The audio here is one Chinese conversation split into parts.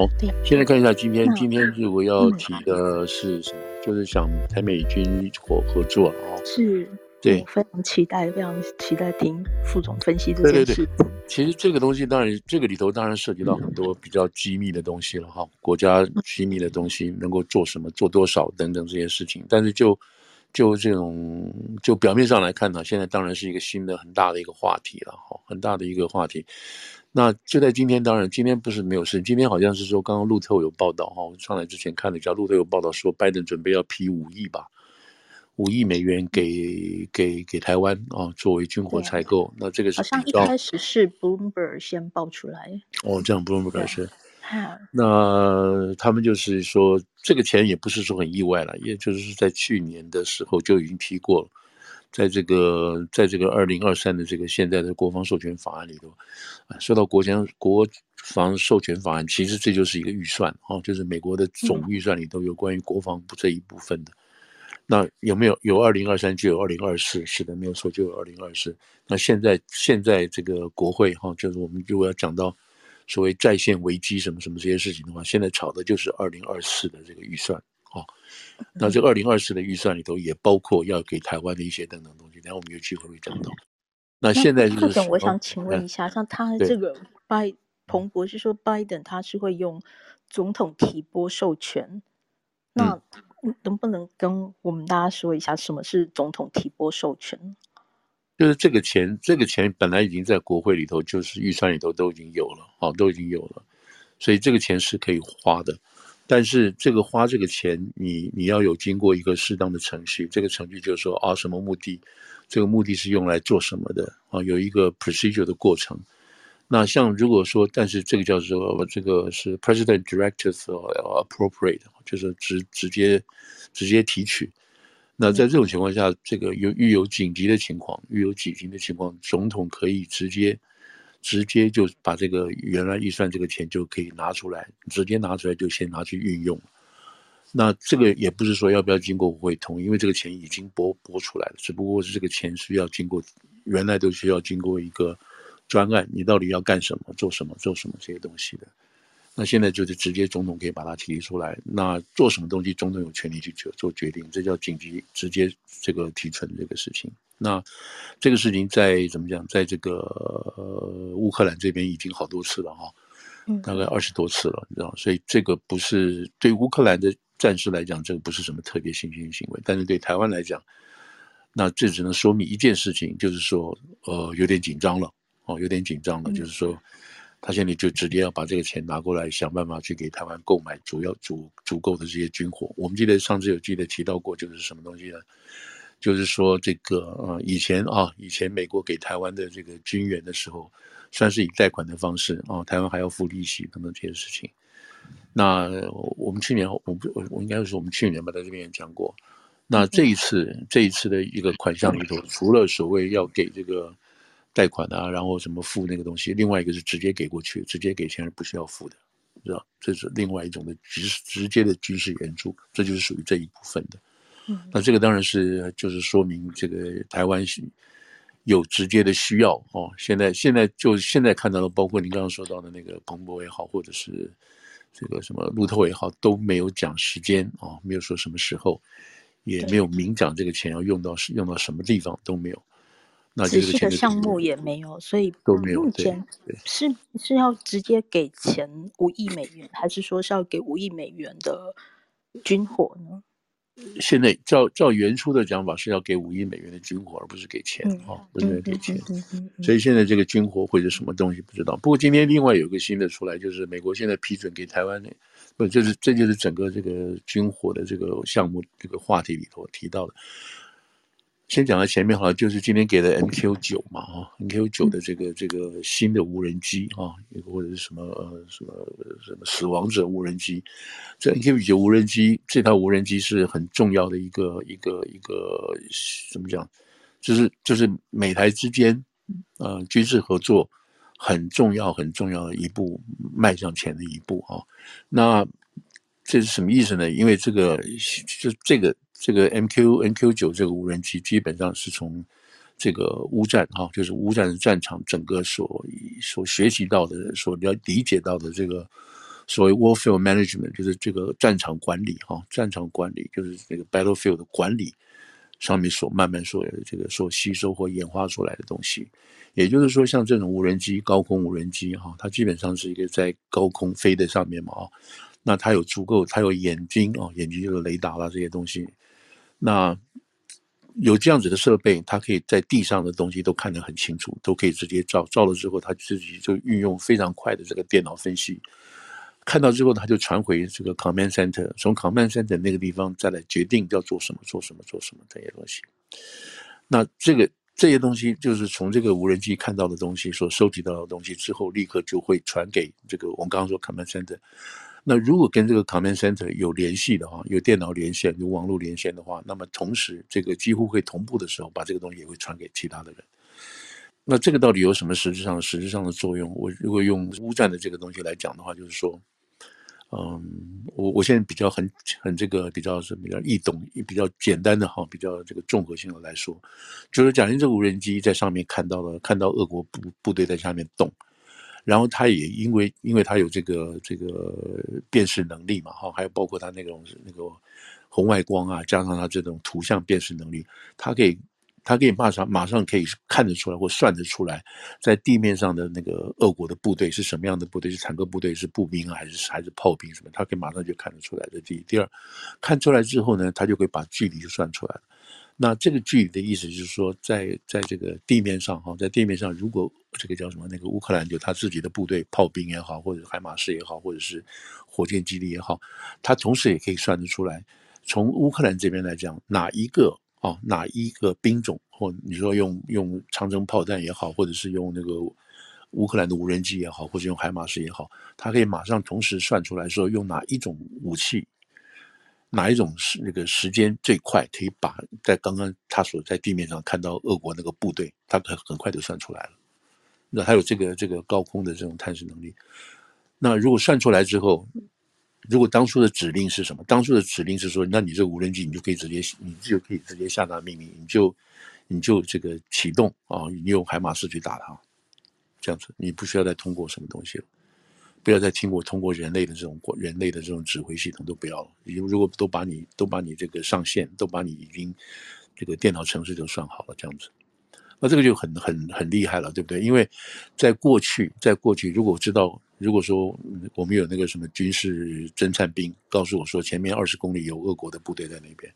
好，现在看一下今天，今天如果要提的是什么？就是想台美军火合作啊。是。对，非常期待，非常期待听副总分析这件事。对对对，其实这个东西当然，这个里头当然涉及到很多比较机密的东西了哈，国家机密的东西能够做什么、做多少等等这些事情。但是就就这种就表面上来看呢，现在当然是一个新的很大的一个话题了哈，很大的一个话题。那就在今天，当然今天不是没有事，今天好像是说刚刚路透有报道哈，我上来之前看了一下，路透有报道说拜登准备要批五亿吧。五亿美元给给给台湾啊，作为军火采购。那这个是好像一开始是 Bloomberg 先爆出来。哦，这样 Bloomberg 是。那他们就是说，这个钱也不是说很意外了，也就是在去年的时候就已经提过了，在这个在这个二零二三的这个现在的国防授权法案里头，啊，说到国家国防授权法案，其实这就是一个预算啊，就是美国的总预算里头有关于国防部这一部分的。那有没有有二零二三就有二零二四？是的，没有错，就有二零二四。那现在现在这个国会哈，就是我们如果要讲到所谓在线危机什么什么这些事情的话，现在炒的就是二零二四的这个预算哦。那这二零二四的预算里头也包括要给台湾的一些等等东西，然后我们有机会会讲到。那现在就是，总我想请问一下，像他这个拜彭博是说拜登他是会用总统提拨授权，那。嗯能不能跟我们大家说一下什么是总统提拨授权？就是这个钱，这个钱本来已经在国会里头，就是预算里头都已经有了，哦，都已经有了，所以这个钱是可以花的。但是这个花这个钱，你你要有经过一个适当的程序，这个程序就是说啊，什么目的？这个目的是用来做什么的？啊，有一个 procedure 的过程。那像如果说，但是这个叫做这个是 President Directive Appropriate，就是直直接直接提取。那在这种情况下，这个有遇有紧急的情况，遇有紧急的情况，总统可以直接直接就把这个原来预算这个钱就可以拿出来，直接拿出来就先拿去运用。那这个也不是说要不要经过国会同意，因为这个钱已经拨拨出来了，只不过是这个钱需要经过原来都需要经过一个。专案，你到底要干什么？做什么？做什么这些东西的？那现在就是直接总统可以把它提出来。那做什么东西，总统有权利去做做决定，这叫紧急直接这个提成这个事情。那这个事情在怎么讲？在这个呃乌克兰这边已经好多次了哈，大概二十多次了，你知道？所以这个不是对乌克兰的战士来讲，这个不是什么特别新鲜行为，但是对台湾来讲，那这只能说明一件事情，就是说呃有点紧张了。哦，有点紧张了，就是说，他现在就直接要把这个钱拿过来，想办法去给台湾购买主要足足够的这些军火。我们记得上次有记得提到过，就是什么东西呢？就是说这个呃，以前啊，以前美国给台湾的这个军援的时候，算是以贷款的方式啊，台湾还要付利息等等这些事情。那我们去年，我我，我应该是我们去年吧，在这边也讲过。那这一次，这一次的一个款项里头，除了所谓要给这个。贷款啊，然后什么付那个东西，另外一个是直接给过去，直接给钱是不需要付的，知道？这是另外一种的直直接的军事援助，这就是属于这一部分的。嗯，那这个当然是就是说明这个台湾是有直接的需要哦。现在现在就现在看到的，包括您刚刚说到的那个彭博也好，或者是这个什么路透也好，都没有讲时间啊，没有说什么时候，也没有明讲这个钱要用到用到什么地方都没有。仔细的项目也没有，所以目前是是要直接给钱五亿美元，还是说是要给五亿美元的军火呢？现在照照原初的讲法是要给五亿美元的军火，而不是给钱哦，不是给钱。所以现在这个军火或者什么东西不知道。不过今天另外有一个新的出来，就是美国现在批准给台湾的，不就是这就是整个这个军火的这个项目这个话题里头提到的。先讲到前面，好了就是今天给的 MQ 九嘛，哈，MQ 九的这个这个新的无人机啊，或者是什么呃什么什么死亡者无人机，这 MQ 九无人机这套无人机是很重要的一个一个一个怎么讲，就是就是美台之间呃军事合作很重要很重要的一步迈向前的一步啊，那这是什么意思呢？因为这个就这个。这个 MQ MQ 九这个无人机基本上是从这个乌战哈，就是乌战的战场整个所所学习到的、所了理解到的这个所谓 warfield management 就是这个战场管理哈，战场管理就是这个 battlefield 的管理上面所慢慢所这个所吸收或演化出来的东西。也就是说，像这种无人机、高空无人机哈，它基本上是一个在高空飞的上面嘛啊，那它有足够，它有眼睛啊，眼睛就是雷达啦这些东西，那。有这样子的设备，它可以在地上的东西都看得很清楚，都可以直接照，照了之后，它自己就运用非常快的这个电脑分析，看到之后，它就传回这个 command center，从 command center 那个地方再来决定要做什么，做什么，做什么这些东西。那这个这些东西就是从这个无人机看到的东西，所收集到的东西之后，立刻就会传给这个我们刚刚说 command center。那如果跟这个 command center 有联系的话，有电脑连线、有网络连线的话，那么同时这个几乎会同步的时候，把这个东西也会传给其他的人。那这个到底有什么实质上、实质上的作用？我如果用乌战的这个东西来讲的话，就是说，嗯，我我现在比较很很这个比较是比较易懂、比较简单的哈，比较这个综合性的来说，就是假如这个无人机在上面看到了，看到俄国部部队在下面动。然后他也因为，因为他有这个这个辨识能力嘛，哈，还有包括他那种那个红外光啊，加上他这种图像辨识能力，他可以，他可以马上马上可以看得出来或算得出来，在地面上的那个俄国的部队是什么样的部队，是坦克部队，是步兵啊，还是还是炮兵什么，他可以马上就看得出来。这第一，第二，看出来之后呢，他就会把距离就算出来了。那这个距离的意思就是说，在在这个地面上哈，在地面上，如果这个叫什么，那个乌克兰就他自己的部队，炮兵也好，或者海马士也好，或者是火箭基地也好，他同时也可以算得出来，从乌克兰这边来讲，哪一个啊，哪一个兵种，或你说用用长征炮弹也好，或者是用那个乌克兰的无人机也好，或者用海马士也好，他可以马上同时算出来说用哪一种武器。哪一种是那个时间最快，可以把在刚刚他所在地面上看到俄国那个部队，他很很快就算出来了。那还有这个这个高空的这种探视能力。那如果算出来之后，如果当初的指令是什么？当初的指令是说，那你这个无人机你就可以直接，你就可以直接下达命令，你就你就这个启动啊，你用海马斯去打它，这样子你不需要再通过什么东西了。不要再听过通过人类的这种人类的这种指挥系统都不要了。如果都把你都把你这个上线，都把你已经这个电脑程式就算好了这样子，那这个就很很很厉害了，对不对？因为在过去，在过去，如果知道，如果说我们有那个什么军事侦察兵告诉我说前面二十公里有俄国的部队在那边。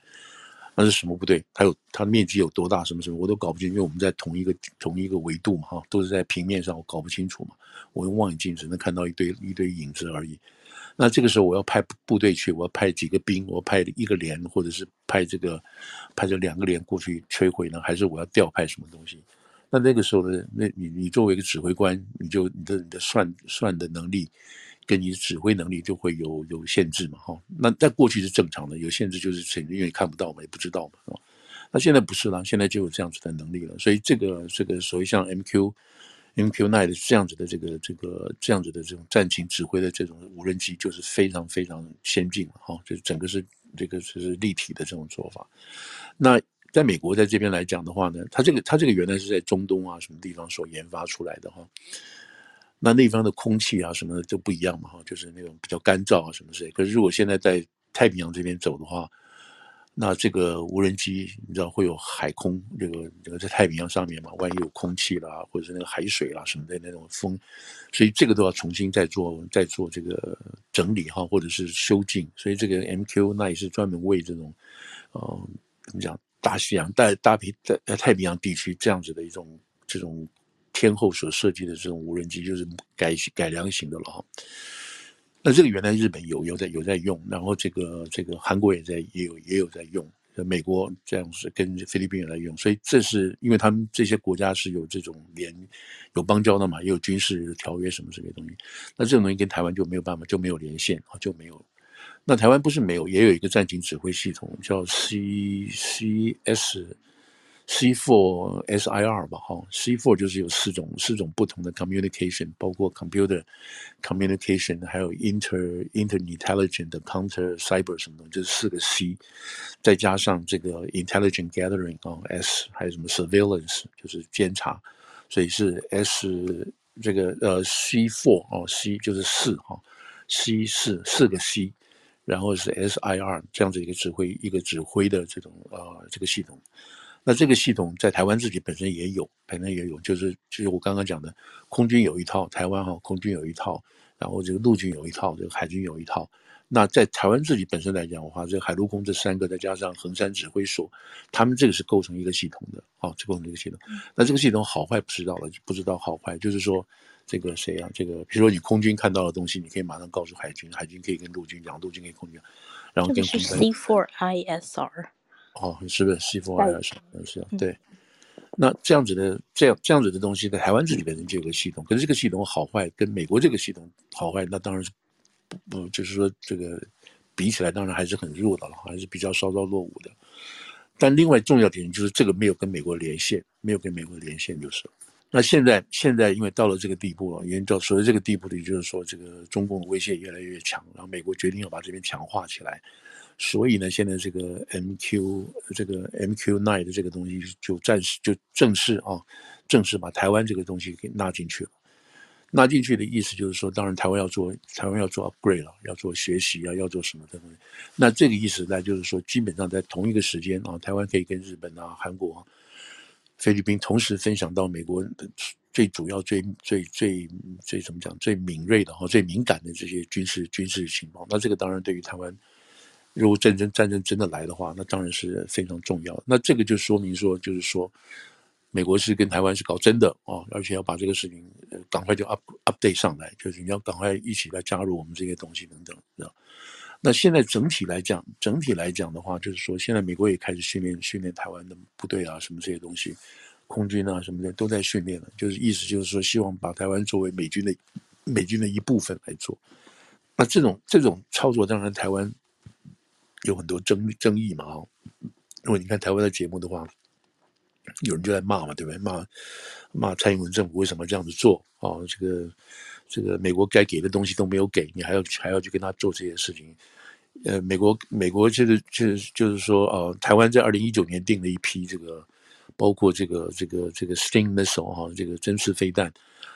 那是什么部队？它有它的面积有多大？什么什么我都搞不清，因为我们在同一个同一个维度嘛，哈，都是在平面上，我搞不清楚嘛。我用望远镜只能看到一堆一堆影子而已。那这个时候我要派部队去，我要派几个兵，我派一个连，或者是派这个派这两个连过去摧毁呢？还是我要调派什么东西？那那个时候呢，那你你作为一个指挥官，你就你的你的算算的能力。跟你指挥能力就会有有限制嘛，哈，那在过去是正常的，有限制就是因为看不到嘛，也不知道嘛，是吧？那现在不是了，现在就有这样子的能力了，所以这个这个所谓像 MQ MQ9 的这样子的这个这个这样子的这种战情指挥的这种无人机，就是非常非常先进了，哈，就是整个是这个就是立体的这种做法。那在美国在这边来讲的话呢，它这个它这个原来是在中东啊什么地方所研发出来的哈。那那方的空气啊什么的就不一样嘛哈，就是那种比较干燥啊什么之类。可是如果现在在太平洋这边走的话，那这个无人机你知道会有海空这个这个在太平洋上面嘛，万一有空气啦，或者是那个海水啦什么的那种风，所以这个都要重新再做再做这个整理哈，或者是修进。所以这个 MQ 那也是专门为这种呃怎么讲大西洋大大平在太平洋地区这样子的一种这种。天后所设计的这种无人机就是改改良型的了哈。那这个原来日本有有在有在用，然后这个这个韩国也在也有也有在用，美国这样是跟菲律宾也在用，所以这是因为他们这些国家是有这种联有邦交的嘛，也有军事条约什么这些东西。那这种东西跟台湾就没有办法就没有连线啊，就没有。那台湾不是没有，也有一个战情指挥系统叫 C C S。C4SIR 吧，哈，C4 就是有四种四种不同的 communication，包括 computer communication，还有 inter interintelligent counter cyber 什么东西，就是四个 C，再加上这个 intelligent gathering 啊，S，还有什么 surveillance，就是监察，所以是 S 这个呃 C4 哦，C 就是四哈，C 四四个 C，然后是 SIR 这样子一个指挥一个指挥的这种呃这个系统。那这个系统在台湾自己本身也有，本身也有，就是就是我刚刚讲的，空军有一套，台湾哈空军有一套，然后这个陆军有一套，这个海军有一套。那在台湾自己本身来讲的话，这个海陆空这三个再加上横山指挥所，他们这个是构成一个系统的，哦，这构成一个系统。那这个系统好坏不知道了，不知道好坏，就是说这个谁啊？这个比如说你空军看到的东西，你可以马上告诉海军，海军可以跟陆军讲，陆军可以空军，然后跟是 C4ISR。哦，是不是 C4ISR？是啊，对。那这样子的这样这样子的东西，在台湾自己本身就有个系统，可是这个系统好坏跟美国这个系统好坏，那当然是不，不就是说这个比起来，当然还是很弱的了，还是比较稍稍落伍的。但另外重要点就是这个没有跟美国连线，没有跟美国连线就是。那现在现在因为到了这个地步了，因为到所谓这个地步的，就是说这个中共的威胁越来越强，然后美国决定要把这边强化起来。所以呢，现在这个 MQ 这个 MQ9 的这个东西就暂时就正式啊，正式把台湾这个东西给纳进去了。纳进去的意思就是说，当然台湾要做台湾要做 upgrade 了，要做学习啊，要做什么的东西。那这个意思呢，就是说，基本上在同一个时间啊，台湾可以跟日本啊、韩国、菲律宾同时分享到美国最主要、最最最最怎么讲、最敏锐的哈、最敏感的这些军事军事情报。那这个当然对于台湾。如果战争战争真的来的话，那当然是非常重要。那这个就说明说，就是说，美国是跟台湾是搞真的啊、而且要把这个事情赶快就 up update 上来，就是你要赶快一起来加入我们这些东西等等，知道？那现在整体来讲，整体来讲的话，就是说，现在美国也开始训练训练台湾的部队啊，什么这些东西，空军啊什么的都在训练了，就是意思就是说，希望把台湾作为美军的美军的一部分来做。那这种这种操作，当然台湾。有很多争争议嘛，哦，如果你看台湾的节目的话，有人就在骂嘛，对不对？骂骂蔡英文政府为什么这样子做啊？哦，这个这个美国该给的东西都没有给，你还要还要去跟他做这些事情？呃，美国美国就是就是就是说啊，呃，台湾在二零一九年订了一批这个，包括这个这个这个 Sting missile 哈，这个针刺飞弹，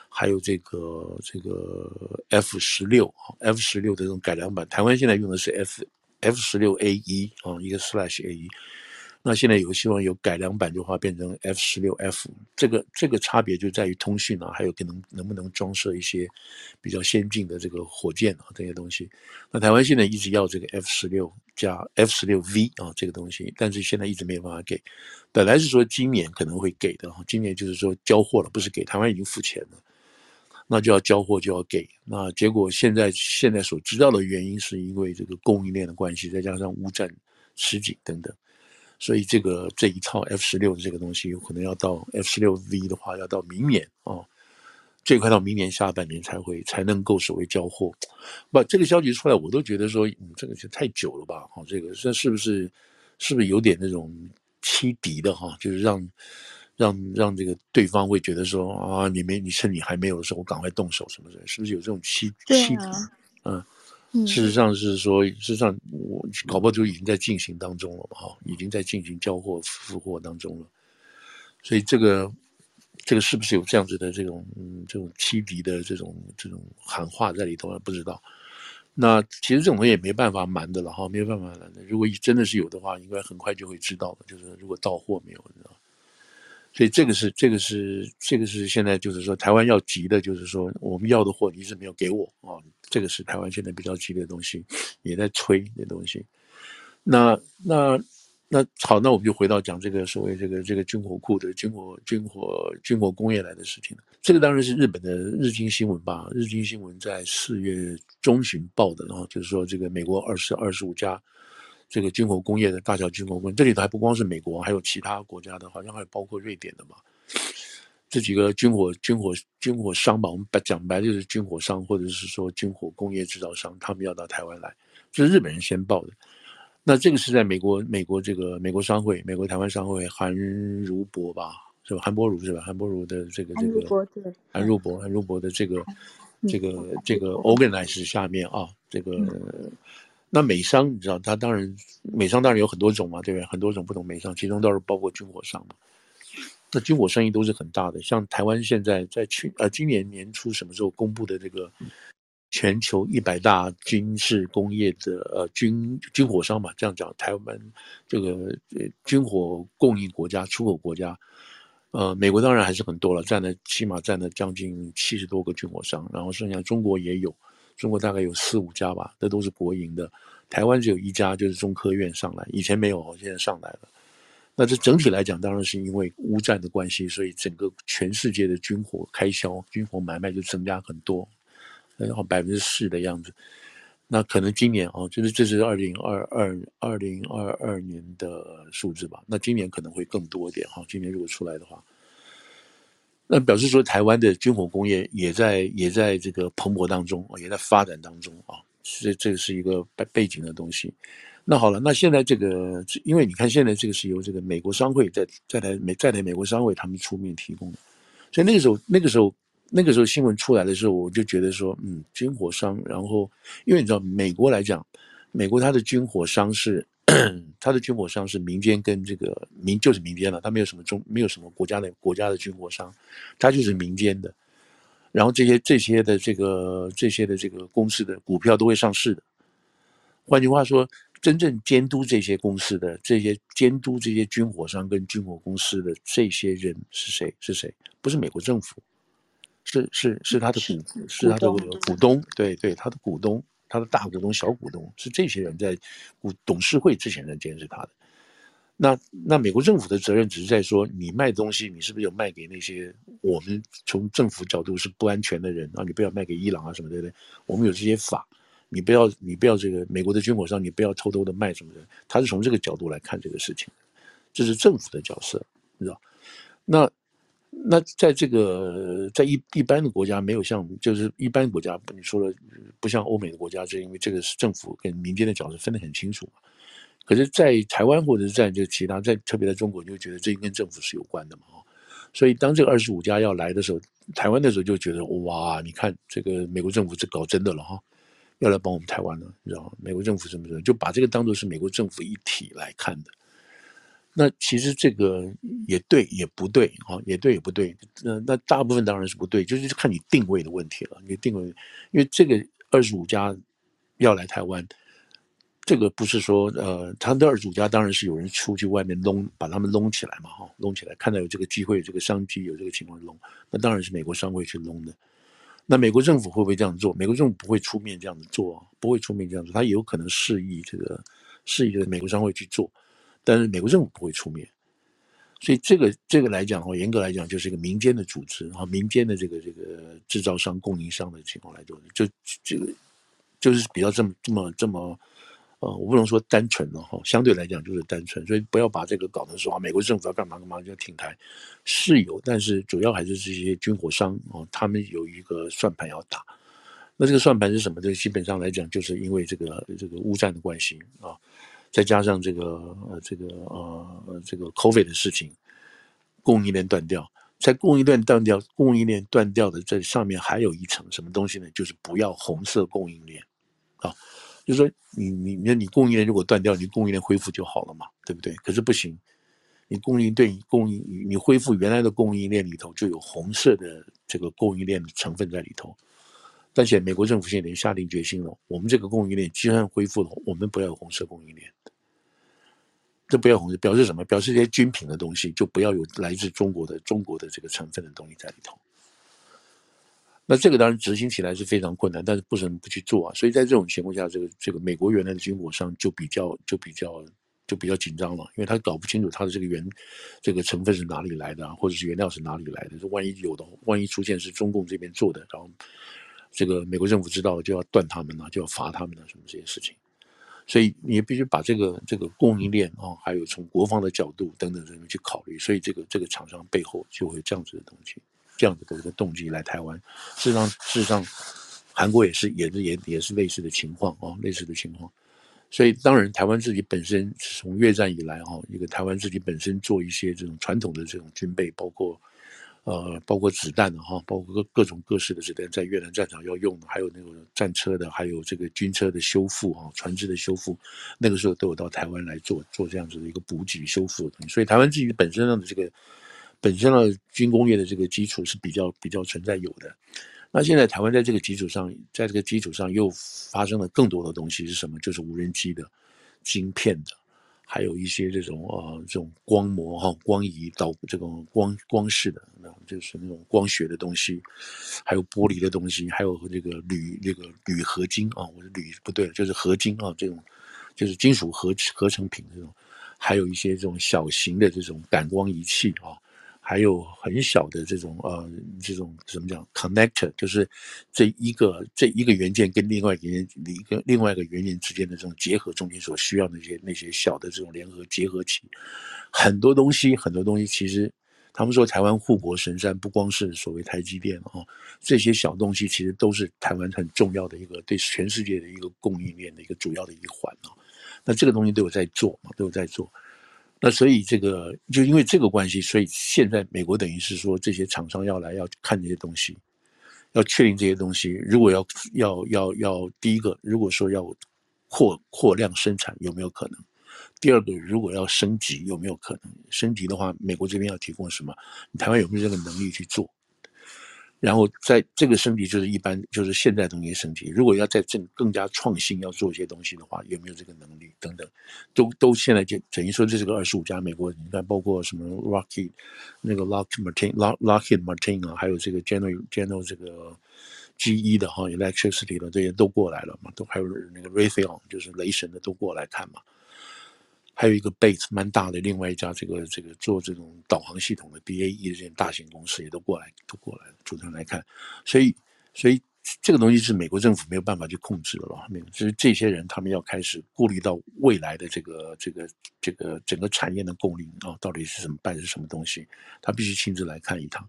还有这个这个 F 十六 F 十六的这种改良版，台湾现在用的是 F。F 十六 A 一啊，一个 Slash A 一，那现在有希望有改良版的话变成 F 十六 F，这个这个差别就在于通讯啊，还有可能能不能装设一些比较先进的这个火箭啊这些东西。那台湾现在一直要这个 F 十六加 F 十六 V 啊这个东西，但是现在一直没有办法给。本来是说今年可能会给的，今年就是说交货了，不是给，台湾已经付钱了。那就要交货，就要给。那结果现在现在所知道的原因，是因为这个供应链的关系，再加上乌战实景等等，所以这个这一套 F 十六的这个东西，有可能要到 F 十六 V 的话，要到明年啊、最快到明年下半年才会才能够所谓交货。不，这个消息出来，我都觉得说，嗯，这个就太久了吧？哦，这个这是不是是不是有点那种欺敌的哈？就是让。让让这个对方会觉得说啊，你没你趁你还没有的时候，我赶快动手什么的，是不是有这种欺欺敌？嗯，事实上是说，事实上我搞不好就已经在进行当中了嘛，哈，已经在进行交货付货当中了。所以这个这个是不是有这样子的这种嗯这种欺敌的这种这种喊话在里头啊，不知道。那其实这种东西也没办法瞒的了哈，没有办法瞒的。如果真的是有的话，应该很快就会知道的。就是如果到货没有，你知道。所以这个是这个是这个是现在就是说台湾要急的，就是说我们要的货你一直没有给我啊，这个是台湾现在比较急的东西，也在催这东西。那那那好，那我们就回到讲这个所谓这个这个军火库的军火军火军火工业来的事情。这个当然是日本的日经新闻吧，日经新闻在四月中旬报的，然后就是说这个美国二十二十五家。这个军火工业的大小军火工业，这里头还不光是美国，还有其他国家的，好像还包括瑞典的嘛。这几个军火军火军火商吧，我们白讲白就是军火商，或者是说军火工业制造商，他们要到台湾来，这是日本人先报的。那这个是在美国，美国这个美国商会，美国台湾商会，韩如博吧，是吧？韩博如是吧？韩博如的这个这个韩如博，韩如博的这个这个这个 organize 下面啊，这个。那美商你知道，它当然美商当然有很多种嘛，对不对？很多种不同美商，其中倒是包括军火商嘛。那军火生意都是很大的，像台湾现在在去呃今年年初什么时候公布的这个全球一百大军事工业的呃军军火商吧，这样讲，台湾这个呃军火供应国家、出口国家，呃，美国当然还是很多了，占了起码占了将近七十多个军火商，然后剩下中国也有，中国大概有四五家吧，这都是国营的，台湾只有一家，就是中科院上来，以前没有，现在上来了。那这整体来讲，当然是因为乌战的关系，所以整个全世界的军火开销、军火买卖就增加很多。然后百分之四的样子，那可能今年哦，就是这是二零二二二零二二年的数字吧。那今年可能会更多一点哈。今年如果出来的话，那表示说台湾的军火工业也在也在这个蓬勃当中，也在发展当中啊。这这是一个背背景的东西。那好了，那现在这个，因为你看现在这个是由这个美国商会在在台美在台美国商会他们出面提供的，所以那个时候那个时候。那个时候新闻出来的时候，我就觉得说，嗯，军火商，然后因为你知道，美国来讲，美国它的军火商是，它的军火商是民间跟这个民就是民间了，它没有什么中没有什么国家的国家的军火商，它就是民间的，然后这些这些的这个这些的这个公司的股票都会上市的，换句话说，真正监督这些公司的这些监督这些军火商跟军火公司的这些人是谁？是谁？不是美国政府。是是是他的股，是他的股东，对对，他的股东，他的大股东、小股东是这些人在股董事会之前在监视他的。那那美国政府的责任只是在说，你卖东西，你是不是有卖给那些我们从政府角度是不安全的人啊？你不要卖给伊朗啊什么的，对不对？我们有这些法，你不要你不要这个美国的军火商，你不要偷偷的卖什么的。他是从这个角度来看这个事情，这是政府的角色，你知道？那。那在这个在一一般的国家没有像就是一般国家，你说了不像欧美的国家，是因为这个是政府跟民间的角色分得很清楚嘛。可是，在台湾或者是在这其他，在特别在中国，你就觉得这跟政府是有关的嘛。所以当这个二十五家要来的时候，台湾的时候就觉得哇，你看这个美国政府是搞真的了哈，要来帮我们台湾了，你知道吗？美国政府什么的就把这个当做是美国政府一体来看的。那其实这个也对也不对啊，也对也不对。那那大部分当然是不对，就是看你定位的问题了。你定位，因为这个二十五家要来台湾，这个不是说呃，他的二十五家当然是有人出去外面弄，把他们弄起来嘛，哈，弄起来，看到有这个机会、这个商机、有这个情况弄，那当然是美国商会去弄的。那美国政府会不会这样做？美国政府不会出面这样子做，不会出面这样做，他有可能示意这个示意这个美国商会去做。但是美国政府不会出面，所以这个这个来讲的话，严格来讲就是一个民间的组织啊，民间的这个这个制造商、供应商的情况来做，就这个就是比较这么这么这么呃，我不能说单纯了哈，相对来讲就是单纯，所以不要把这个搞成说啊，美国政府要干嘛干嘛就要挺台，是有，但是主要还是这些军火商啊，他们有一个算盘要打，那这个算盘是什么？这基本上来讲，就是因为这个这个乌战的关系啊。再加上这个呃这个呃这个 COVID 的事情，供应链断掉，在供应链断掉，供应链断掉的这上面还有一层什么东西呢？就是不要红色供应链，啊，就说你你你你供应链如果断掉，你供应链恢复就好了嘛，对不对？可是不行，你供应对供应你恢复原来的供应链里头就有红色的这个供应链的成分在里头。但是美国政府现在已经下定决心了，我们这个供应链既然恢复了，我们不要有红色供应链。这不要红色，表示什么？表示这些军品的东西就不要有来自中国的中国的这个成分的东西在里头。那这个当然执行起来是非常困难，但是不能不去做啊。所以在这种情况下，这个这个美国原来的军火商就比较就比较就比较紧张了，因为他搞不清楚他的这个原这个成分是哪里来的，或者是原料是哪里来的。这万一有的，万一出现是中共这边做的，然后。这个美国政府知道就要断他们了，就要罚他们了，什么这些事情，所以你必须把这个这个供应链啊，还有从国防的角度等等这些去考虑，所以这个这个厂商背后就会这样子的东西，这样子的一个动机来台湾。事实上，事实上，韩国也是也是也也是类似的情况啊，类似的情况。所以当然，台湾自己本身从越战以来哈，一个台湾自己本身做一些这种传统的这种军备，包括。呃，包括子弹的哈，包括各各种各式的子弹，在越南战场要用的，还有那个战车的，还有这个军车的修复哈，船只的修复，那个时候都有到台湾来做做这样子的一个补给修复。所以台湾自己本身上的这个本身的军工业的这个基础是比较比较存在有的。那现在台湾在这个基础上，在这个基础上又发生了更多的东西是什么？就是无人机的、晶片的，还有一些这种呃这种光膜哈、光仪到这种光光式的，那就是那种光学的东西，还有玻璃的东西，还有这个铝这个铝合金啊，我是铝不对，就是合金啊这种。就是金属合合成品这种，还有一些这种小型的这种感光仪器啊，还有很小的这种呃这种怎么讲 connector，就是这一个这一个元件跟另外一个元一个另外一个元件之间的这种结合中间所需要的那些那些小的这种联合结合器，很多东西很多东西其实他们说台湾护国神山不光是所谓台积电啊，这些小东西其实都是台湾很重要的一个对全世界的一个供应链的一个主要的一环啊。那这个东西都有在做嘛，都有在做。那所以这个就因为这个关系，所以现在美国等于是说，这些厂商要来要看这些东西，要确定这些东西。如果要要要要第一个，如果说要扩扩量生产，有没有可能？第二个，如果要升级，有没有可能？升级的话，美国这边要提供什么？台湾有没有这个能力去做？然后在这个升级就是一般就是现在东西升级，如果要再更更加创新，要做一些东西的话，有没有这个能力等等，都都现在就等于说这是个二十五家美国，你看包括什么 Rocky 那个 Lock Martin Lockheed Martin 啊，还有这个 General General 这个 GE 的哈 Electricity 的这些都过来了嘛，都还有那个 Raytheon 就是雷神的都过来看嘛。还有一个 base 蛮大的，另外一家这个这个做这种导航系统的 BAE 这些大型公司也都过来，都过来了，组成来看，所以所以这个东西是美国政府没有办法去控制的了，没有，就是这些人他们要开始顾虑到未来的这个这个这个整个产业的供应啊，到底是什么办是什么东西，他必须亲自来看一趟。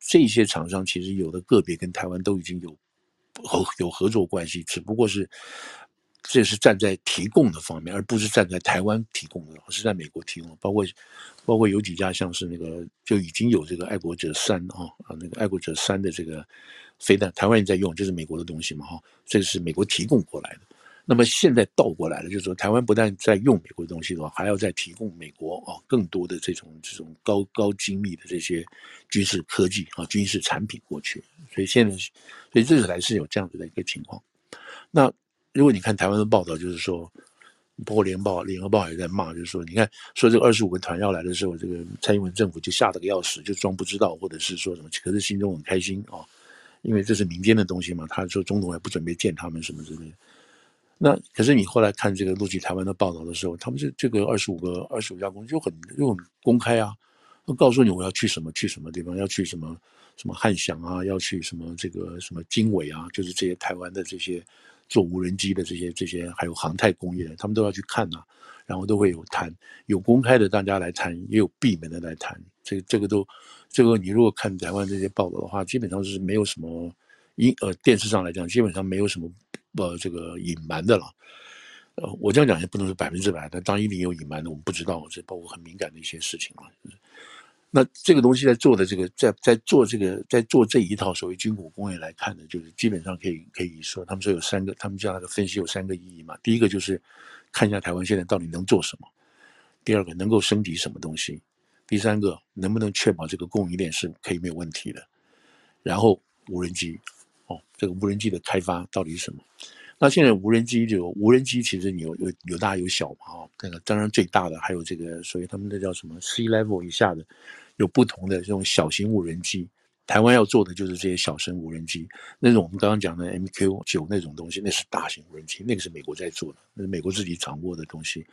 这些厂商其实有的个别跟台湾都已经有合有合作关系，只不过是。这是站在提供的方面，而不是站在台湾提供的，是在美国提供的。包括，包括有几家像是那个就已经有这个爱国者三啊啊，那个爱国者三的这个飞弹，台湾也在用，就是美国的东西嘛哈，这个是美国提供过来的。那么现在倒过来了，就是说台湾不但在用美国的东西的话，还要再提供美国啊更多的这种这种高高精密的这些军事科技啊军事产品过去。所以现在，所以这才是有这样子的一个情况。那。如果你看台湾的报道，就是说，包括联报、联合报也在骂，就是说，你看说这个二十五个团要来的时候，这个蔡英文政府就吓得个要死，就装不知道，或者是说什么，可是心中很开心啊，因为这是民间的东西嘛。他说总统也不准备见他们什么之类的。那可是你后来看这个录取台湾的报道的时候，他们这这个二十五个二十五家公司就很就很公开啊，告诉你我要去什么去什么地方，要去什么什么汉翔啊，要去什么这个什么经纬啊，就是这些台湾的这些。做无人机的这些这些，还有航太工业，他们都要去看呐、然后都会有谈，有公开的大家来谈，也有闭门的来谈。这个这个都，这个你如果看台湾这些报道的话，基本上是没有什么，因呃电视上来讲，基本上没有什么呃这个隐瞒的了。呃，我这样讲也不能说百分之百，但当一定有隐瞒的，我们不知道，这包括很敏感的一些事情嘛。就是那这个东西在做的这个，在在做这个，在做这一套所谓军火工业来看呢，就是基本上可以可以说，他们说有三个，他们叫那个分析有三个意义嘛。第一个就是看一下台湾现在到底能做什么；第二个能够升级什么东西；第三个能不能确保这个供应链是可以没有问题的。然后无人机，哦，这个无人机的开发到底是什么？那现在无人机就无人机，其实有有有大有小嘛，啊，那个当然最大的还有这个，所以他们那叫什么 Sea Level 以下的，有不同的这种小型无人机。台湾要做的就是这些小型无人机，那种我们刚刚讲的 MQ 九那种东西，那是大型无人机，那个是美国在做的，那是美国自己掌握的东西。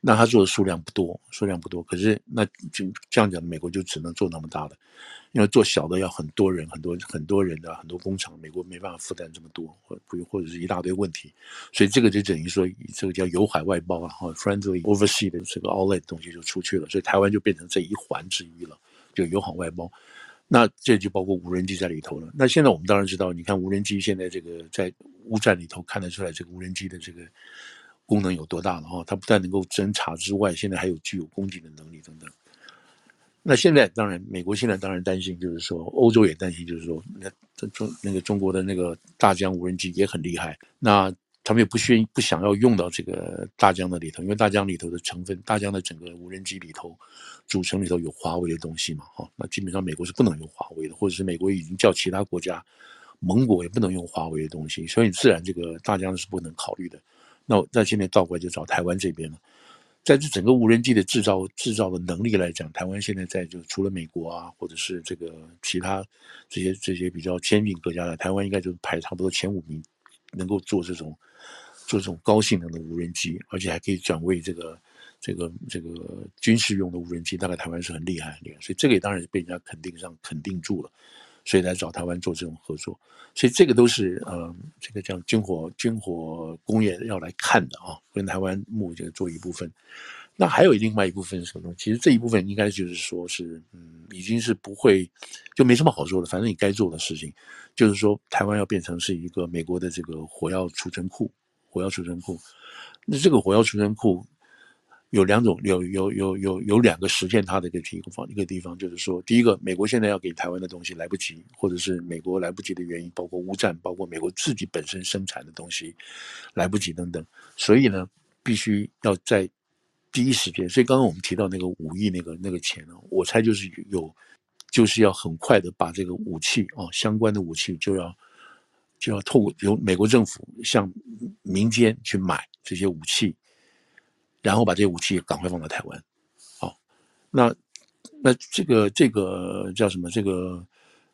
那他做的数量不多，数量不多，可是那就这样讲，美国就只能做那么大的，因为做小的要很多人，很多很多人的很多工厂，美国没办法负担这么多，或不或者是一大堆问题，所以这个就等于说这个叫有海外包啊，哈，friendly overseas 的这个 outlet 东西就出去了，所以台湾就变成这一环之一了，就友好外包。那这就包括无人机在里头了。那现在我们当然知道，你看无人机现在这个在乌战里头看得出来，这个无人机的这个功能有多大了哈。它不但能够侦察之外，现在还有具有攻击的能力等等。那现在当然，美国现在当然担心，就是说欧洲也担心，就是说那中那个中国的那个大疆无人机也很厉害。那他们也不愿意不想要用到这个大疆的里头，因为大疆里头的成分，大疆的整个无人机里头组成里头有华为的东西嘛，哈，那基本上美国是不能用华为的，或者是美国已经叫其他国家盟国也不能用华为的东西，所以自然这个大疆是不能考虑的。那那现在倒过来就找台湾这边了。在这整个无人机的制造制造的能力来讲，台湾现在在就除了美国啊，或者是这个其他这些这些比较先进国家的，台湾应该就排差不多前五名，能够做这种做这种高性能的无人机，而且还可以转为这个这个这个军事用的无人机，大概台湾是很厉害很厉害，所以这个也当然是被人家肯定上肯定住了。所以来找台湾做这种合作，所以这个都是呃，这个叫军火军火工业要来看的啊，跟台湾目前做一部分。那还有另外一部分是什么？其实这一部分应该就是说是嗯，已经是不会就没什么好说的，反正你该做的事情，就是说台湾要变成是一个美国的这个火药储存库，火药储存库。那这个火药储存库。有两种，有有有有有两个实现它的一个提供方，一个地方就是说，第一个，美国现在要给台湾的东西来不及，或者是美国来不及的原因，包括乌战，包括美国自己本身生产的东西来不及等等，所以呢，必须要在第一时间。所以刚刚我们提到那个五亿那个那个钱呢，我猜就是有，就是要很快的把这个武器啊相关的武器就要就要透过由美国政府向民间去买这些武器。然后把这些武器赶快放到台湾，好，那那这个这个叫什么？这个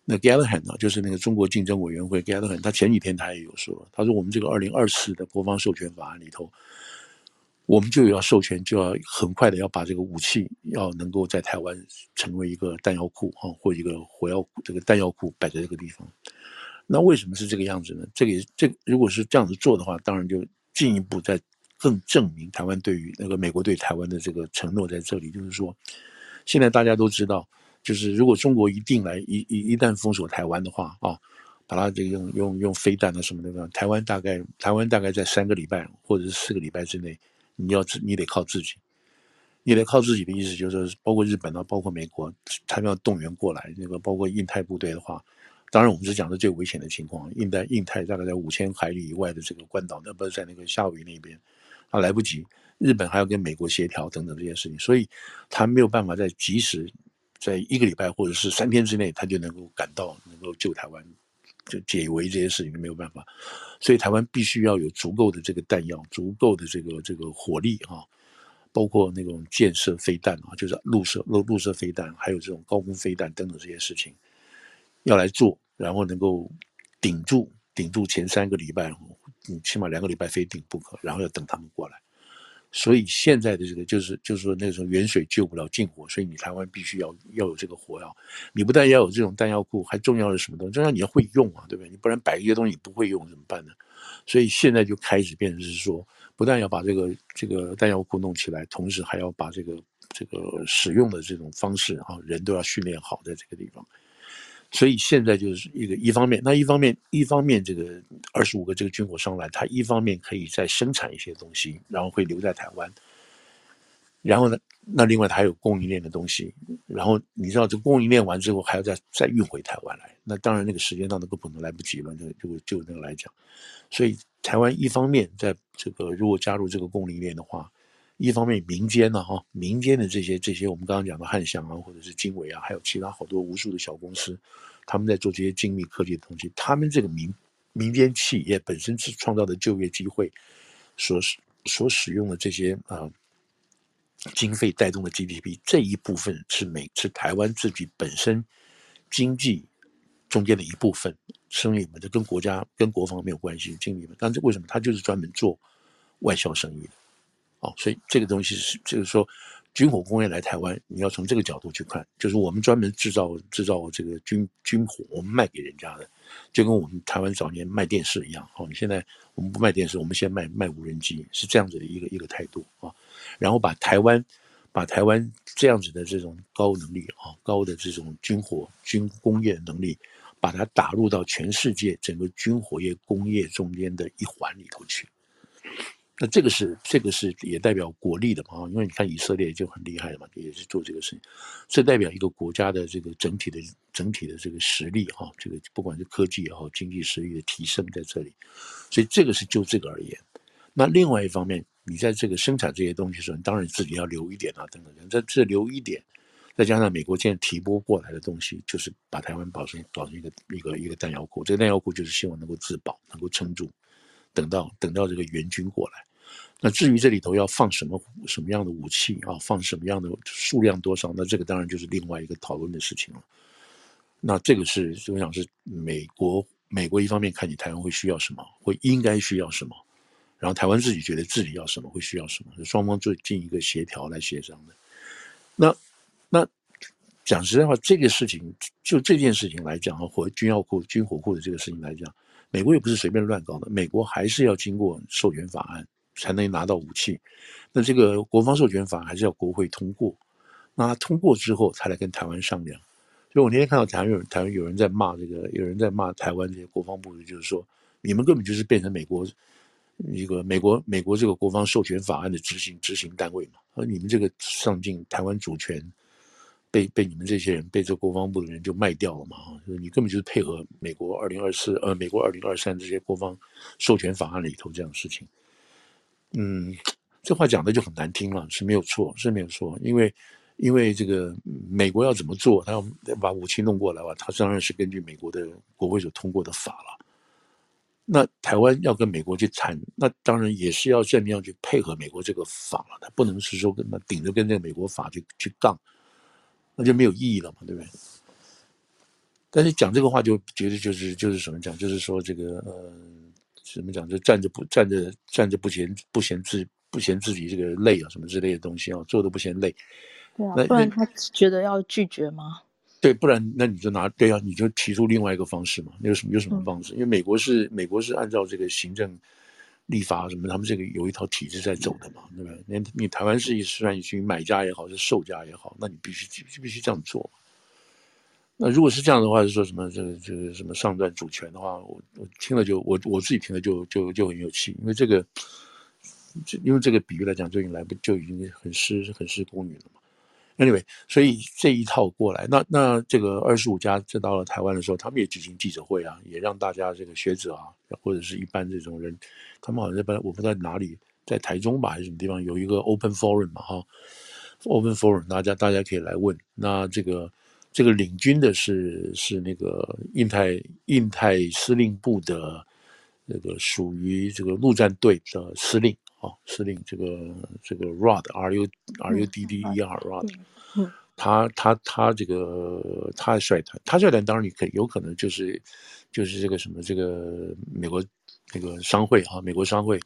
那 Gallahan 呢？就是那个中国竞争委员会 Gallahan，他前几天他也有说，他说我们这个二零二四的国防授权法案里头，我们就要授权，就要很快的要把这个武器要能够在台湾成为一个弹药库啊，或一个火药这个弹药库摆在这个地方。那为什么是这个样子呢？这个这如果是这样子做的话，当然就进一步在。更证明台湾对于那个美国对台湾的这个承诺在这里，就是说，现在大家都知道，就是如果中国一定来一一一旦封锁台湾的话啊，把它这个用用用飞弹啊什么的，台湾大概台湾大概在三个礼拜或者是四个礼拜之内，你要自你得靠自己，你得靠自己的意思就是，包括日本啊，包括美国，他们要动员过来，那个包括印太部队的话。当然，我们是讲的最危险的情况，印太印太大概在五千海里以外的这个关岛，那不是在那个夏威夷那边，他来不及，日本还要跟美国协调等等这些事情，所以他没有办法在及时，在一个礼拜或者是三天之内，他就能够赶到，能够救台湾，就解围这些事情都没有办法，所以台湾必须要有足够的这个弹药，足够的这个这个火力啊，包括那种箭射飞弹啊，就是陆射陆陆射飞弹，还有这种高空飞弹等等这些事情。要来做，然后能够顶住，顶住前三个礼拜，你起码两个礼拜非顶不可，然后要等他们过来。所以现在的这个就是就是说那时候远水救不了近火，所以你台湾必须要要有这个火药。你不但要有这种弹药库，还重要的是什么东西？重要你要会用啊，对不对？你不然摆一些东西你不会用怎么办呢？所以现在就开始变成是说，不但要把这个这个弹药库弄起来，同时还要把这个这个使用的这种方式啊，人都要训练好在这个地方。所以现在就是一个一方面，那一方面一方面这个二十五个这个军火商来，它一方面可以再生产一些东西，然后会留在台湾。然后呢，那另外它还有供应链的东西，然后你知道这供应链完之后还要再再运回台湾来，那当然那个时间上那个可能来不及了，就就就那个来讲。所以台湾一方面在这个如果加入这个供应链的话。一方面，民间呢，哈，民间的这些这些，我们刚刚讲的汉翔啊，或者是经纬啊，还有其他好多无数的小公司，他们在做这些精密科技的东西。他们这个民民间企业本身是创造的就业机会，所所使用的这些啊、经费带动的 GDP 这一部分是美是台湾自己本身经济中间的一部分，生意们的跟国家跟国防没有关系，经理们，但是为什么他就是专门做外销生意的？哦，所以这个东西是，就是说，军火工业来台湾，你要从这个角度去看，就是我们专门制造制造这个军军火，我们卖给人家的，就跟我们台湾早年卖电视一样。哦，你现在我们不卖电视，我们先卖卖无人机，是这样子的一个一个态度啊。然后把台湾，把台湾这样子的这种高能力啊，高的这种军火军工业能力，把它打入到全世界整个军火业工业中间的一环里头去。那这个是这个是也代表国力的嘛？因为你看以色列就很厉害嘛，也是做这个事情，这代表一个国家的这个整体的整体的这个实力哈，这个不管是科技也好，经济实力的提升在这里，所以这个是就这个而言。那另外一方面，你在这个生产这些东西的时候，你当然自己要留一点啊，等等，在这留一点，再加上美国现在提拨过来的东西，就是把台湾保存保存一个一个一个弹药库。这个弹药库就是希望能够自保，能够撑住，等到等到这个援军过来。那至于这里头要放什么什么样的武器啊，放什么样的数量多少，那这个当然就是另外一个讨论的事情了。那这个是我想是美国美国一方面看你台湾会需要什么，会应该需要什么，然后台湾自己觉得自己要什么，会需要什么，双方就进一个协调来协商的。那那讲实在话，这个事情就这件事情来讲啊，火军药库、军火库的这个事情来讲，美国也不是随便乱搞的，美国还是要经过授权法案。才能拿到武器，那这个国防授权法还是要国会通过，那通过之后才来跟台湾商量。所以我那天看到台湾有台湾有人在骂这个，有人在骂台湾这些国防部的，就是说你们根本就是变成美国一个美国美国这个国防授权法案的执行执行单位嘛，而你们这个上进台湾主权被被你们这些人被这国防部的人就卖掉了嘛，你根本就是配合美国二零二四呃美国二零二三这些国防授权法案里头这样的事情。嗯，这话讲的就很难听了，是没有错，是没有错。因为，因为这个美国要怎么做，他要把武器弄过来吧，他当然是根据美国的国会所通过的法了。那台湾要跟美国去谈，那当然也是要这样去配合美国这个法了，他不能是说跟他顶着跟这个美国法去去杠，那就没有意义了嘛，对不对？但是讲这个话就觉得就是就是什么讲，就是说这个呃。怎么讲？就站着不站着站着不嫌不嫌自不嫌自己这个累啊，什么之类的东西啊，做的不嫌累。对啊，那不然他觉得要拒绝吗？对，不然那你就拿对啊，你就提出另外一个方式嘛。那有什么有什么方式？嗯、因为美国是美国是按照这个行政立法什么，他们这个有一套体制在走的嘛，对吧？你你台湾是一算一属于买家也好，是售家也好，那你必须就必须这样做。那如果是这样的话，是说什么这个这个什么上段主权的话，我我听了就我我自己听了就就就很有气，因为这个，因为这个比喻来讲就已经来不就已经很失很失公允了。Anyway，所以这一套过来，那那这个二十五家这到了台湾的时候，他们也举行记者会啊，也让大家这个学者啊，或者是一般这种人，他们好像在我不知道哪里，在台中吧还是什么地方有一个 Open Forum 嘛哈，Open Forum 大家大家可以来问，那这个。这个领军的是是那个印太印太司令部的那个属于这个陆战队的司令啊，司令这个这个 Rod R U R U D D E R Rod，他他他这个他率团，他率团当然你可有可能就是就是这个什么这个美国那个商会啊，美国商会。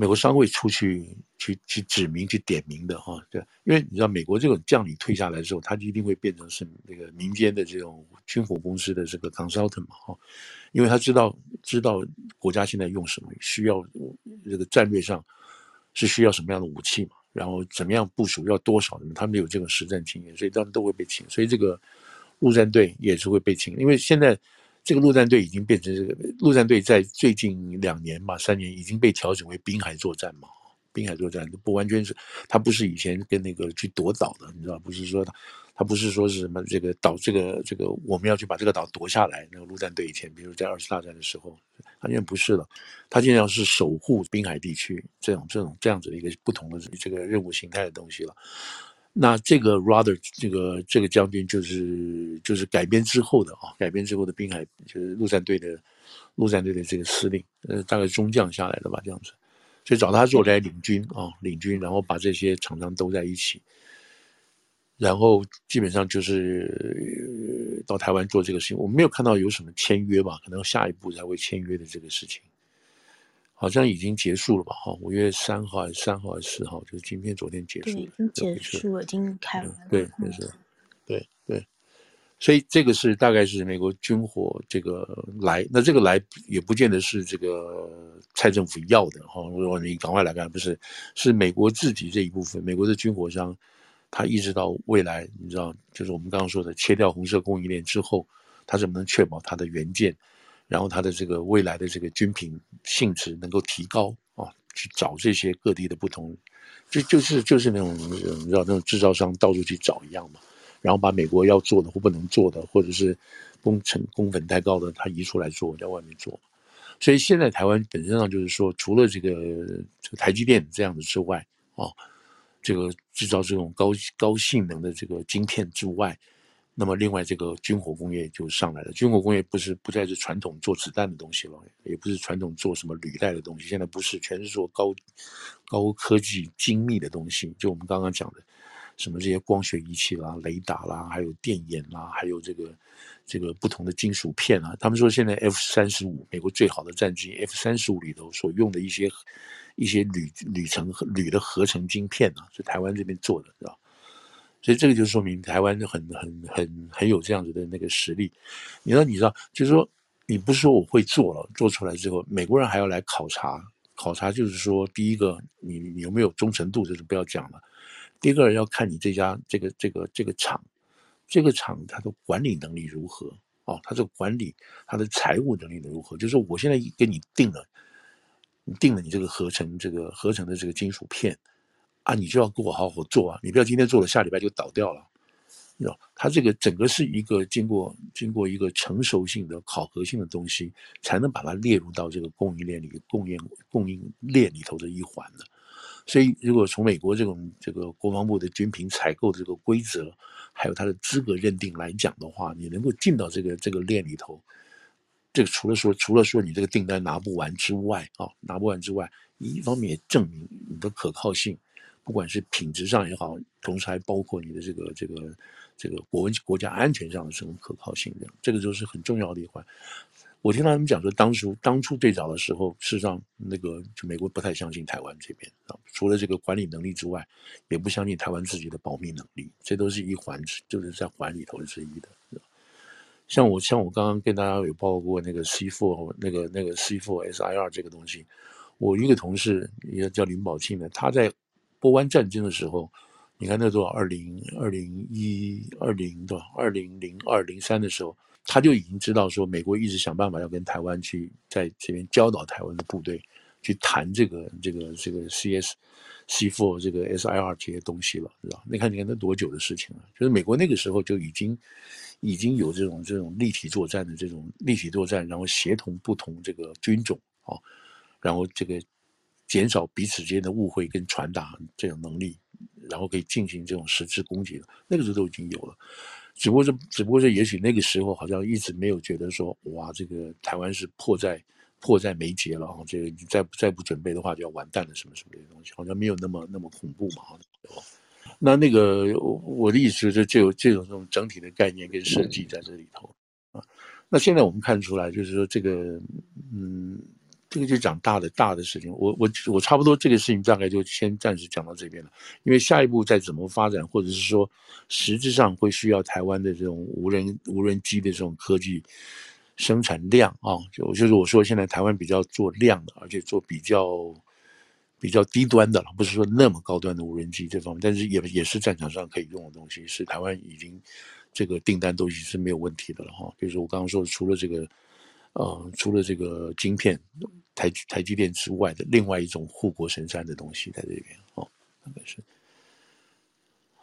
美国商会出去去去指名去点名的哈，对，因为你知道美国这种将领退下来之后，他就一定会变成是那个民间的这种军火公司的这个 consultant 嘛哈，因为他知道知道国家现在用什么，需要这个战略上是需要什么样的武器嘛，然后怎么样部署要多少人，他们有这种实战经验，所以他们都会被请，所以这个陆战队也是会被请，因为现在。这个陆战队已经变成这个陆战队，在最近两年嘛、三年已经被调整为滨海作战嘛。滨海作战不完全是，他不是以前跟那个去夺岛的，你知道，不是说他，他不是说是什么这个岛，这个这个我们要去把这个岛夺下来。那个陆战队以前，比如在二次大战的时候，他现在不是了，他现在要是守护滨海地区这种这种这样子的一个不同的这个任务形态的东西了。那这个 rather 这个这个将军就是就是改编之后的啊，改编之后的滨海就是陆战队的陆战队的这个司令，呃，大概中将下来的吧，这样子，所以找他做来领军啊，领军，然后把这些厂商都在一起，然后基本上就是到台湾做这个事情，我没有看到有什么签约吧，可能下一步才会签约的这个事情。好像已经结束了吧？哈，五月三号还是三号还是四号？就是今天、昨天结束了。已经结束了，已经开完了。对，就是，对对。所以这个是大概是美国军火这个来，那这个来也不见得是这个蔡政府要的哈。如果你赶快来干，不是，是美国自己这一部分，美国的军火商，他一直到未来，你知道，就是我们刚刚说的切掉红色供应链之后，他怎么能确保他的原件？然后他的这个未来的这个军品性质能够提高啊，去找这些各地的不同，就就是就是那种你知道那种制造商到处去找一样嘛，然后把美国要做的或不能做的，或者是工程工本太高的，他移出来做，在外面做。所以现在台湾本身上就是说，除了这个这个台积电这样子之外啊，这个制造这种高高性能的这个晶片之外，那么另外这个军火工业就上来了。军火工业不是不再是传统做子弹的东西了，也不是传统做什么履带的东西，现在不是，全是做高高科技精密的东西。就我们刚刚讲的，什么这些光学仪器啦、雷达啦，还有电眼啦，还有这个这个不同的金属片啊。他们说现在 F 三十五美国最好的战机 F 三十五里头所用的一些。一些铝铝层铝的合成晶片啊，是台湾这边做的，是吧？所以这个就说明台湾很很很很有这样子的那个实力。你知道，你知道，就是说，你不是说我会做了，做出来之后，美国人还要来考察，考察就是说，第一个，你你有没有忠诚度，这是不要讲了。第二个要看你这家这个这个这个厂，这个厂它的管理能力如何哦，它这个管理它的财务能力如何？就是，我现在给你定了。你定了你这个合成这个合成的这个金属片啊，你就要给我好好做啊！你不要今天做了，下礼拜就倒掉了。它这个整个是一个经过经过一个成熟性的考核性的东西，才能把它列入到这个供应链里供应供应链里头的一环的。所以，如果从美国这种这个国防部的军品采购的这个规则，还有它的资格认定来讲的话，你能够进到这个这个链里头。这个除了说，除了说你这个订单拿不完之外，啊，拿不完之外，一方面也证明你的可靠性，不管是品质上也好，同时还包括你的这个这个这个国国家安全上的这种可靠性，这个就是很重要的一环。我听到他们讲说，当初当初最早的时候，事实上那个就美国不太相信台湾这边啊，除了这个管理能力之外，也不相信台湾自己的保密能力，这都是一环，就是在环里头之一的。像我像我刚刚跟大家有报过那个 C four 那个那个 C four SIR 这个东西，我一个同事一个叫林宝庆的，他在波湾战争的时候，你看那多少二零二零一二零多少二零零二零三的时候，他就已经知道说美国一直想办法要跟台湾去在这边教导台湾的部队去谈这个这个这个 C S C four 这个 SIR 这些东西了，是吧？你看你看那多久的事情了？就是美国那个时候就已经。已经有这种这种立体作战的这种立体作战，然后协同不同这个军种啊，然后这个减少彼此间的误会跟传达这种能力，然后可以进行这种实质攻击，那个时候都已经有了。只不过是，只不过是，也许那个时候好像一直没有觉得说，哇，这个台湾是迫在迫在眉睫了啊，这个你再再不准备的话就要完蛋了，什么什么的东西，好像没有那么那么恐怖嘛，那那个我的意思是，就有这种这种整体的概念跟设计在这里头啊。那现在我们看出来，就是说这个，嗯，这个就讲大的大的事情。我我我差不多这个事情大概就先暂时讲到这边了，因为下一步再怎么发展，或者是说实质上会需要台湾的这种无人无人机的这种科技生产量啊，就就是我说现在台湾比较做量的，而且做比较。比较低端的了，不是说那么高端的无人机这方面，但是也也是战场上可以用的东西，是台湾已经这个订单都已经是没有问题的了哈。比如说我刚刚说，除了这个呃，除了这个晶片台台积电之外的另外一种护国神山的东西在这边哦，大概是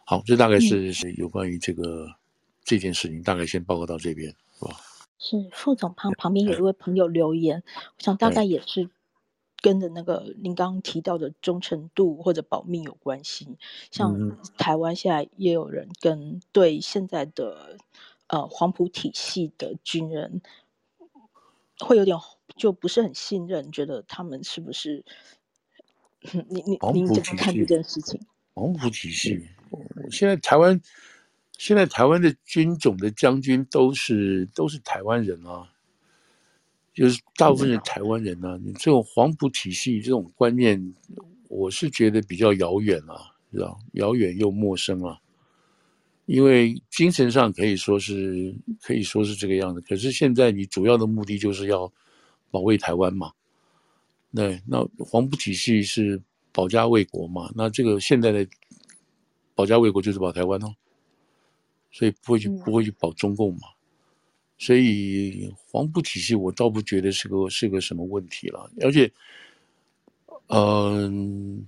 好，这大概是是有关于这个、嗯、这件事情，大概先报告到这边是吧？是副总旁旁边有一位朋友留言，我想大概也是。跟着那个您刚刚提到的忠诚度或者保密有关系，像台湾现在也有人跟对现在的呃黄埔体系的军人会有点就不是很信任，觉得他们是不是？你你你怎么看这件事情？黄埔体系，现在台湾现在台湾的军种的将军都是都是台湾人啊。就是大部分的台湾人呢、啊，你这种黄埔体系这种观念，我是觉得比较遥远啊，知道遥远又陌生啊。因为精神上可以说是可以说是这个样子，可是现在你主要的目的就是要保卫台湾嘛。对，那黄埔体系是保家卫国嘛，那这个现在的保家卫国就是保台湾哦，所以不会去不会去保中共嘛。所以黄埔体系，我倒不觉得是个是个什么问题了。而且，嗯，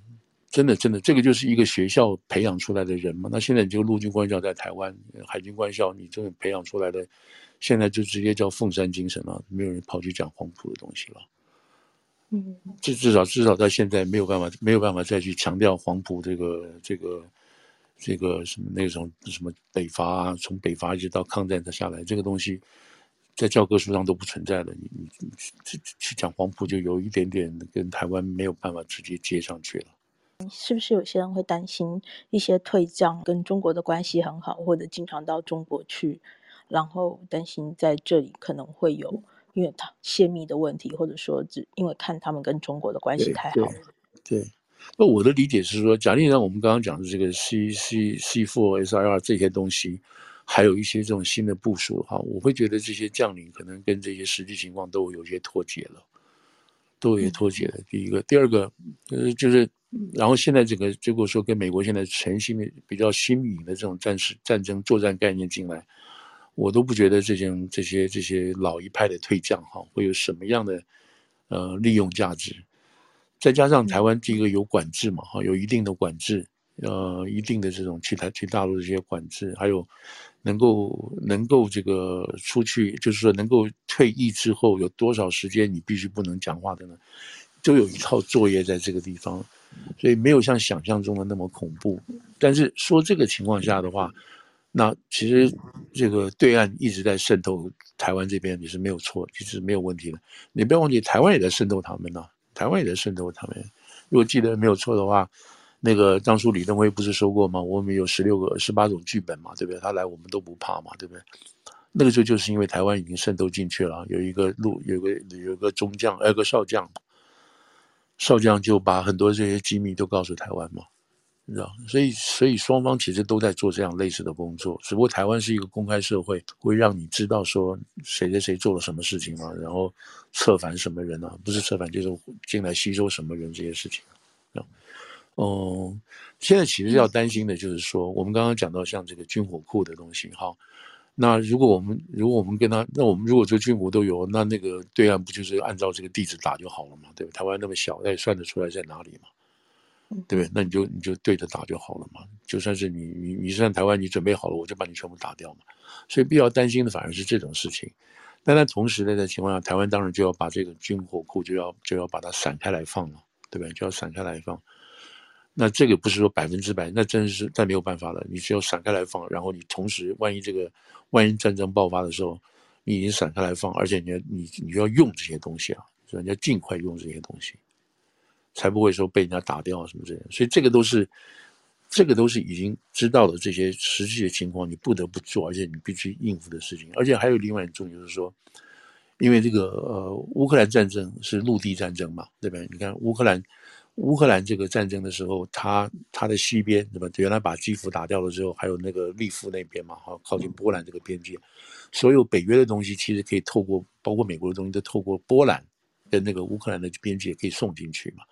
真的真的，这个就是一个学校培养出来的人嘛。那现在你就陆军官校在台湾，海军官校，你这个培养出来的，现在就直接叫凤山精神了，没有人跑去讲黄埔的东西了。嗯，至至少至少到现在没有办法没有办法再去强调黄埔这个这个这个什么那种什么北伐啊，从北伐一直到抗战再下来，这个东西在教科书上都不存在的。你你去去讲黄埔，就有一点点跟台湾没有办法直接接上去了。是不是有些人会担心一些退将跟中国的关系很好，或者经常到中国去，然后担心在这里可能会有？因为他泄密的问题，或者说只因为看他们跟中国的关系太好了。对，那我的理解是说，假定让我们刚刚讲的这个 C C C four S I R 这些东西，还有一些这种新的部署哈，我会觉得这些将领可能跟这些实际情况都有些脱节了，都有些脱节了。嗯、第一个，第二个，呃，就是然后现在这个如果说跟美国现在全新的比较新颖的这种战士战争作战概念进来。我都不觉得这些这些这些老一派的退将哈会有什么样的呃利用价值，再加上台湾第一个有管制嘛哈，有一定的管制，呃，一定的这种去台去大陆的这些管制，还有能够能够这个出去，就是说能够退役之后有多少时间你必须不能讲话的呢？都有一套作业在这个地方，所以没有像想象中的那么恐怖。但是说这个情况下的话。那其实这个对岸一直在渗透台湾这边也是没有错，其实没有问题的。你不要忘记，台湾也在渗透他们呢，台湾也在渗透他们。如果记得没有错的话，那个当初李登辉不是说过吗？我们有十六个、十八种剧本嘛，对不对？他来我们都不怕嘛，对不对？那个时候就是因为台湾已经渗透进去了，有一个陆，有个有个中将，有个少将，少将就把很多这些机密都告诉台湾嘛。你知道，所以所以双方其实都在做这样类似的工作，只不过台湾是一个公开社会，会让你知道说谁谁谁做了什么事情嘛，然后策反什么人啊，不是策反就是进来吸收什么人这些事情。嗯，现在其实要担心的就是说，我们刚刚讲到像这个军火库的东西哈，那如果我们如果我们跟他，那我们如果这军火都有，那那个对岸不就是按照这个地址打就好了嘛？对吧？台湾那么小，那也算得出来在哪里嘛？对不对？那你就你就对着打就好了嘛。就算是你你你算台湾，你准备好了，我就把你全部打掉嘛。所以必要担心的反而是这种事情。但在同时呢，在情况下，台湾当然就要把这个军火库就要就要把它散开来放了，对不对？就要散开来放。那这个不是说百分之百，那真是再没有办法了。你只有散开来放，然后你同时万一这个万一战争爆发的时候，你已经散开来放，而且你要你你要用这些东西啊，所以你要尽快用这些东西。才不会说被人家打掉什么这样，所以这个都是，这个都是已经知道的这些实际的情况，你不得不做，而且你必须应付的事情。而且还有另外一种就是说，因为这个呃乌克兰战争是陆地战争嘛，对不对？你看乌克兰乌克兰这个战争的时候，它它的西边对吧？原来把基辅打掉了之后，还有那个利夫那边嘛，哈，靠近波兰这个边界，所有北约的东西其实可以透过，包括美国的东西都透过波兰跟那个乌克兰的边界可以送进去嘛。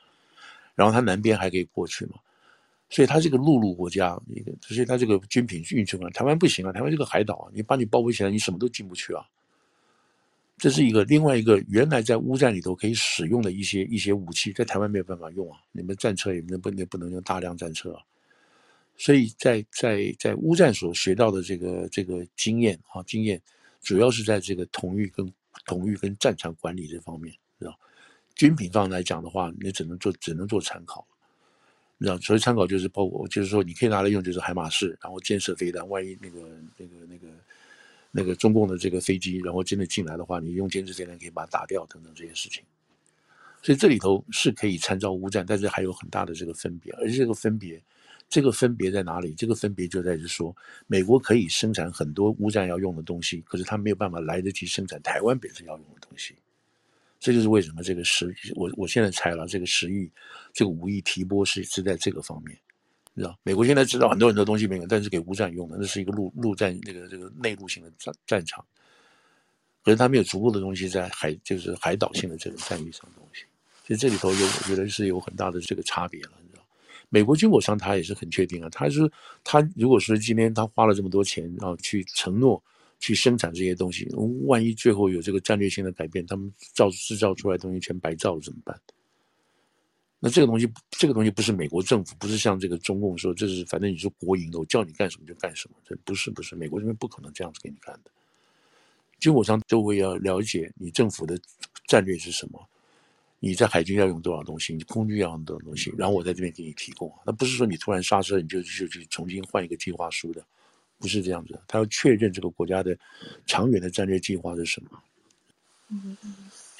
然后它南边还可以过去嘛，所以它是个陆路国家，一个，所以它这个军品运输啊，台湾不行啊，台湾这个海岛啊，你把你包围起来，你什么都进不去啊。这是一个另外一个原来在乌战里头可以使用的一些一些武器，在台湾没有办法用啊，你们战车也能不能不能用大量战车啊？所以在在在乌战所学到的这个这个经验啊经验，主要是在这个统御跟统御跟战场管理这方面，知道。军品上来讲的话，你只能做只能做参考，你知道，所以参考就是包括，就是说你可以拿来用，就是海马式，然后箭射飞弹，万一那个那个那个那个中共的这个飞机，然后真的进来的话，你用监视飞弹可以把它打掉，等等这些事情。所以这里头是可以参照乌战，但是还有很大的这个分别，而这个分别，这个分别在哪里？这个分别就在于说，美国可以生产很多乌战要用的东西，可是他没有办法来得及生产台湾本身要用的东西。这就是为什么这个十，我我现在猜了，这个十亿，这个五亿提拨是是在这个方面，你知道，美国现在知道很多很多东西没有，但是给乌战用的，那是一个陆陆战那个这个内陆型的战战场，可是他没有足够的东西在海，就是海岛性的这个战役上的东西，所以这里头有我觉得是有很大的这个差别了，你知道，美国军火商他也是很确定啊，他是他如果说今天他花了这么多钱然后去承诺。去生产这些东西，万一最后有这个战略性的改变，他们造制造出来东西全白造了怎么办？那这个东西，这个东西不是美国政府，不是像这个中共说，这是反正你是国营的，我叫你干什么就干什么，这不是不是，美国这边不可能这样子给你干的。军火商都会要了解你政府的战略是什么，你在海军要用多少东西，你空军要用多少东西，然后我在这边给你提供。那不是说你突然刹车，你就就去重新换一个计划书的，不是这样子。他要确认这个国家的长远的战略计划是什么。嗯嗯。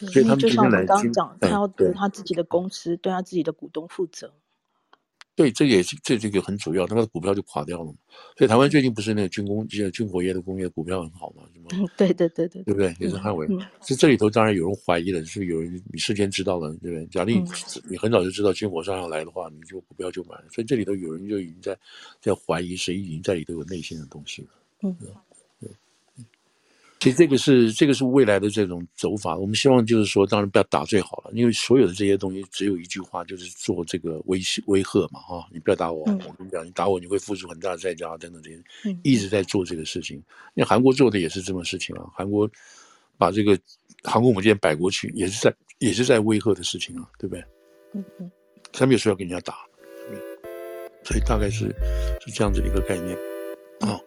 所以他们就像我们刚刚讲，他要对他自己的公司、对他自己的股东负责。对，这也是这这个很主要，他的股票就垮掉了嘛。所以台湾最近不是那个军工、军军火业的工业股票很好嘛？什么？对对对对，对不对？也是汉伟。是这里头当然有人怀疑了，是有人你事先知道了，对不对？假定你，你很早就知道军火商要来的话，你就股票就买了。所以这里头有人就已经在在怀疑，谁已经在里头有内心的东西了。嗯。其实这个是这个是未来的这种走法，我们希望就是说，当然不要打最好了，因为所有的这些东西只有一句话，就是做这个威胁威吓嘛，哈、哦，你不要打我，嗯、我跟你讲，你打我你会付出很大的代价等等这些，一直在做这个事情。因为韩国做的也是这么事情啊，韩国把这个航空母舰摆过去，也是在也是在威吓的事情啊，对不对？嗯嗯，他没有说要跟人家打，所以大概是是这样子的一个概念啊。哦